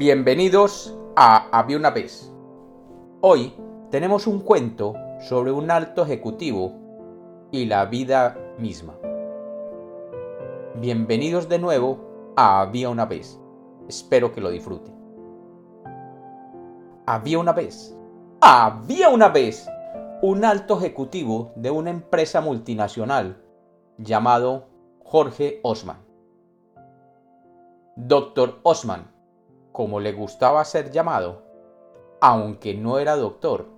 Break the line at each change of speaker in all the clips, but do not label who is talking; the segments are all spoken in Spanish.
Bienvenidos a Había una vez. Hoy tenemos un cuento sobre un alto ejecutivo y la vida misma. Bienvenidos de nuevo a Había una vez. Espero que lo disfruten. Había una vez. Había una vez un alto ejecutivo de una empresa multinacional llamado Jorge Osman. Doctor Osman como le gustaba ser llamado, aunque no era doctor,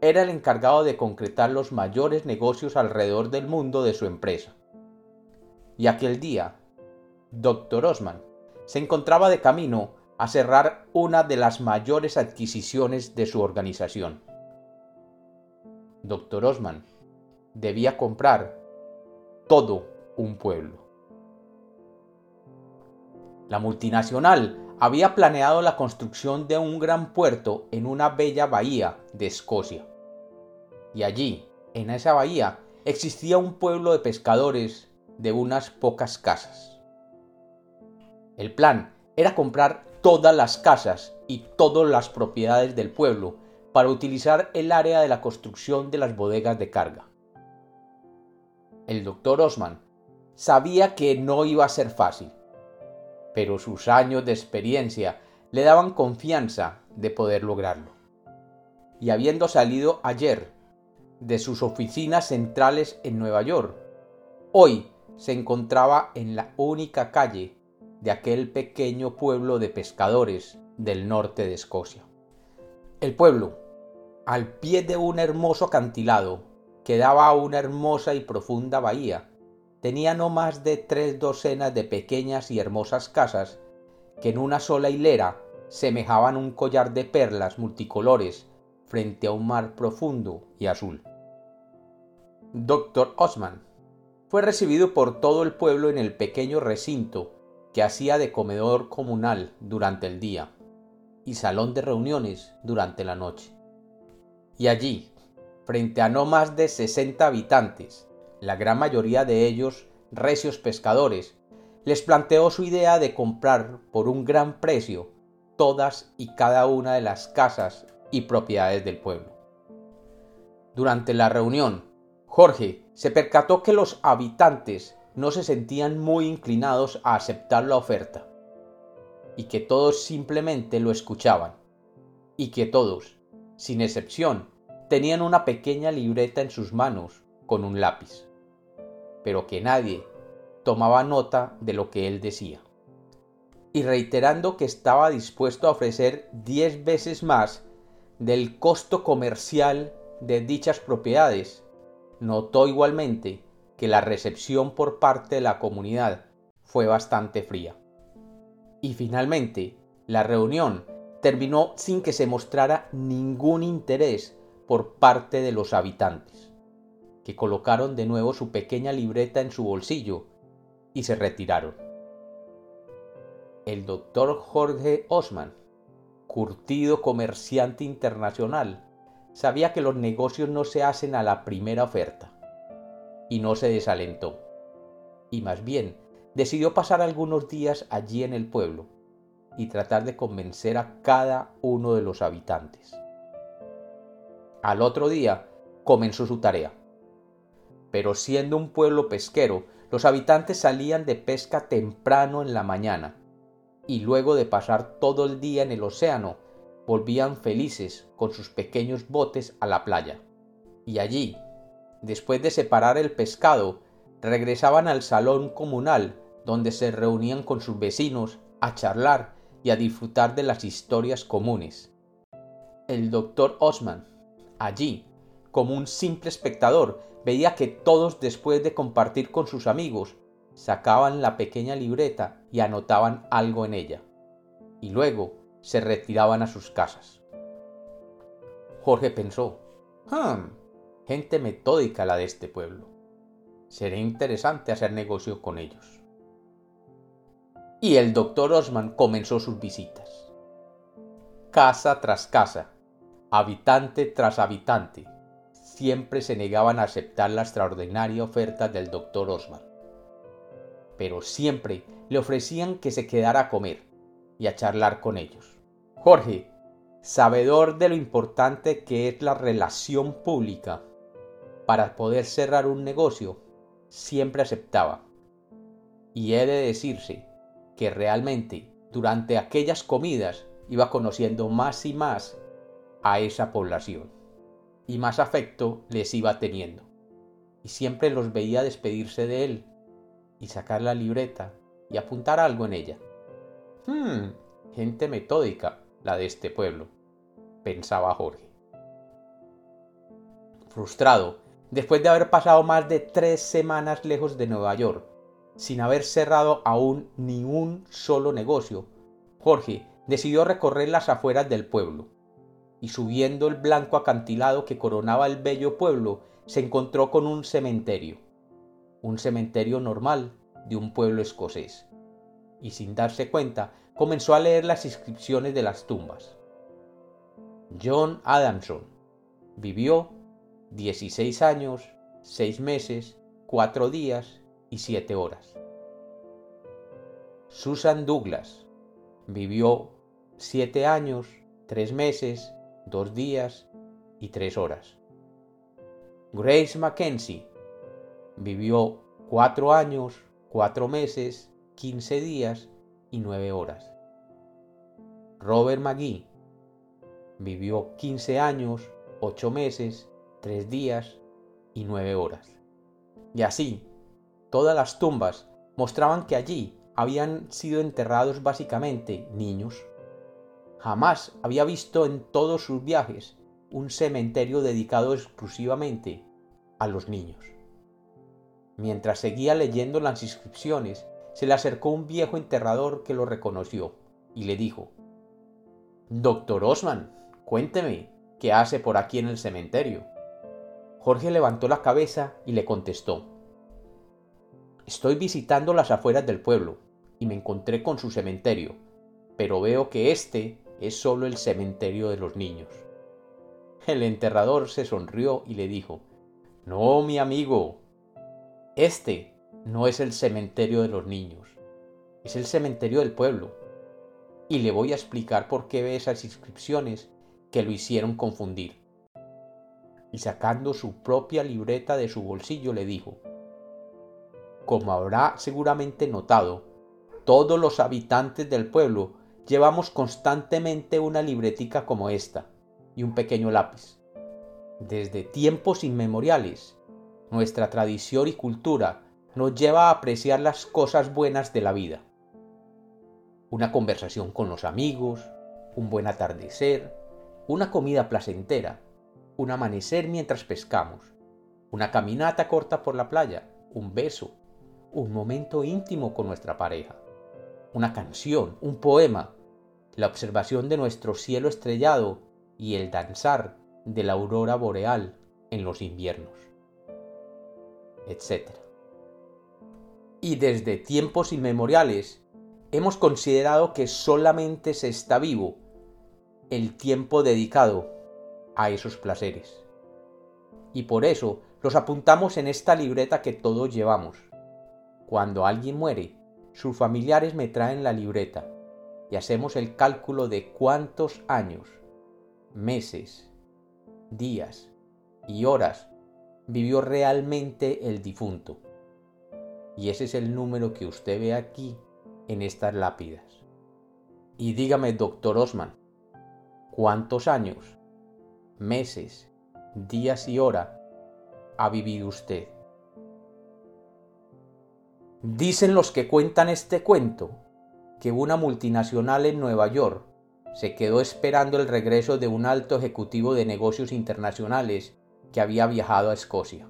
era el encargado de concretar los mayores negocios alrededor del mundo de su empresa. Y aquel día, Dr. Osman se encontraba de camino a cerrar una de las mayores adquisiciones de su organización. Dr. Osman debía comprar todo un pueblo. La multinacional había planeado la construcción de un gran puerto en una bella bahía de Escocia. Y allí, en esa bahía, existía un pueblo de pescadores de unas pocas casas. El plan era comprar todas las casas y todas las propiedades del pueblo para utilizar el área de la construcción de las bodegas de carga. El doctor Osman sabía que no iba a ser fácil pero sus años de experiencia le daban confianza de poder lograrlo. Y habiendo salido ayer de sus oficinas centrales en Nueva York, hoy se encontraba en la única calle de aquel pequeño pueblo de pescadores del norte de Escocia. El pueblo, al pie de un hermoso acantilado que daba a una hermosa y profunda bahía, tenía no más de tres docenas de pequeñas y hermosas casas que en una sola hilera semejaban un collar de perlas multicolores frente a un mar profundo y azul. Dr. Osman fue recibido por todo el pueblo en el pequeño recinto que hacía de comedor comunal durante el día y salón de reuniones durante la noche. Y allí, frente a no más de sesenta habitantes, la gran mayoría de ellos recios pescadores, les planteó su idea de comprar por un gran precio todas y cada una de las casas y propiedades del pueblo. Durante la reunión, Jorge se percató que los habitantes no se sentían muy inclinados a aceptar la oferta, y que todos simplemente lo escuchaban, y que todos, sin excepción, tenían una pequeña libreta en sus manos con un lápiz pero que nadie tomaba nota de lo que él decía. Y reiterando que estaba dispuesto a ofrecer diez veces más del costo comercial de dichas propiedades, notó igualmente que la recepción por parte de la comunidad fue bastante fría. Y finalmente, la reunión terminó sin que se mostrara ningún interés por parte de los habitantes colocaron de nuevo su pequeña libreta en su bolsillo y se retiraron. El doctor Jorge Osman, curtido comerciante internacional, sabía que los negocios no se hacen a la primera oferta, y no se desalentó, y más bien decidió pasar algunos días allí en el pueblo y tratar de convencer a cada uno de los habitantes. Al otro día comenzó su tarea pero siendo un pueblo pesquero, los habitantes salían de pesca temprano en la mañana, y luego de pasar todo el día en el océano, volvían felices con sus pequeños botes a la playa. Y allí, después de separar el pescado, regresaban al salón comunal donde se reunían con sus vecinos a charlar y a disfrutar de las historias comunes. El doctor Osman, allí, como un simple espectador, veía que todos después de compartir con sus amigos, sacaban la pequeña libreta y anotaban algo en ella, y luego se retiraban a sus casas. Jorge pensó, hmm, gente metódica la de este pueblo. Sería interesante hacer negocio con ellos. Y el doctor Osman comenzó sus visitas. Casa tras casa, habitante tras habitante, siempre se negaban a aceptar la extraordinaria oferta del doctor Osman. Pero siempre le ofrecían que se quedara a comer y a charlar con ellos. Jorge, sabedor de lo importante que es la relación pública para poder cerrar un negocio, siempre aceptaba. Y he de decirse que realmente durante aquellas comidas iba conociendo más y más a esa población y más afecto les iba teniendo. Y siempre los veía despedirse de él y sacar la libreta y apuntar algo en ella. Hmm, gente metódica la de este pueblo, pensaba Jorge. Frustrado, después de haber pasado más de tres semanas lejos de Nueva York, sin haber cerrado aún ni un solo negocio, Jorge decidió recorrer las afueras del pueblo, y subiendo el blanco acantilado que coronaba el bello pueblo, se encontró con un cementerio, un cementerio normal de un pueblo escocés, y sin darse cuenta comenzó a leer las inscripciones de las tumbas. John Adamson vivió 16 años, 6 meses, 4 días y 7 horas. Susan Douglas vivió 7 años, 3 meses, 2 días y 3 horas. Grace Mackenzie vivió 4 años, 4 meses, 15 días y 9 horas. Robert McGee vivió 15 años, 8 meses, 3 días y 9 horas. Y así, todas las tumbas mostraban que allí habían sido enterrados básicamente niños. Jamás había visto en todos sus viajes un cementerio dedicado exclusivamente a los niños. Mientras seguía leyendo las inscripciones, se le acercó un viejo enterrador que lo reconoció y le dijo, Doctor Osman, cuénteme, ¿qué hace por aquí en el cementerio? Jorge levantó la cabeza y le contestó, Estoy visitando las afueras del pueblo y me encontré con su cementerio, pero veo que este es solo el cementerio de los niños. El enterrador se sonrió y le dijo, No, mi amigo, este no es el cementerio de los niños, es el cementerio del pueblo. Y le voy a explicar por qué ve esas inscripciones que lo hicieron confundir. Y sacando su propia libreta de su bolsillo le dijo, Como habrá seguramente notado, todos los habitantes del pueblo llevamos constantemente una libretica como esta y un pequeño lápiz. Desde tiempos inmemoriales, nuestra tradición y cultura nos lleva a apreciar las cosas buenas de la vida. Una conversación con los amigos, un buen atardecer, una comida placentera, un amanecer mientras pescamos, una caminata corta por la playa, un beso, un momento íntimo con nuestra pareja, una canción, un poema, la observación de nuestro cielo estrellado y el danzar de la aurora boreal en los inviernos, etc. Y desde tiempos inmemoriales hemos considerado que solamente se está vivo el tiempo dedicado a esos placeres. Y por eso los apuntamos en esta libreta que todos llevamos. Cuando alguien muere, sus familiares me traen la libreta y hacemos el cálculo de cuántos años, meses, días y horas vivió realmente el difunto. Y ese es el número que usted ve aquí en estas lápidas. Y dígame, doctor Osman, ¿cuántos años, meses, días y horas ha vivido usted? Dicen los que cuentan este cuento que una multinacional en Nueva York. Se quedó esperando el regreso de un alto ejecutivo de negocios internacionales que había viajado a Escocia,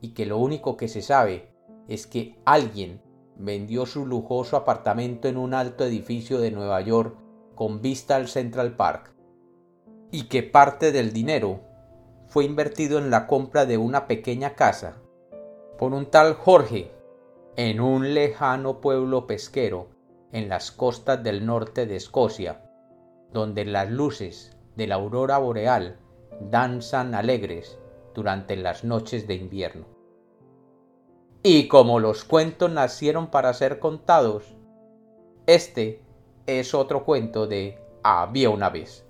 y que lo único que se sabe es que alguien vendió su lujoso apartamento en un alto edificio de Nueva York con vista al Central Park, y que parte del dinero fue invertido en la compra de una pequeña casa por un tal Jorge en un lejano pueblo pesquero en las costas del norte de Escocia, donde las luces de la aurora boreal danzan alegres durante las noches de invierno. Y como los cuentos nacieron para ser contados, este es otro cuento de Había una vez.